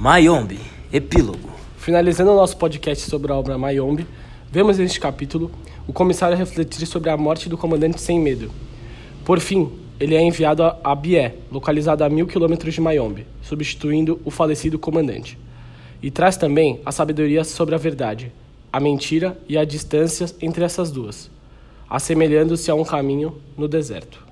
Mayombe, epílogo. Finalizando o nosso podcast sobre a obra Mayombe, vemos neste capítulo o comissário refletir sobre a morte do comandante sem medo. Por fim, ele é enviado a Bié, localizado a mil quilômetros de Mayombe, substituindo o falecido comandante. E traz também a sabedoria sobre a verdade, a mentira e a distância entre essas duas, assemelhando-se a um caminho no deserto.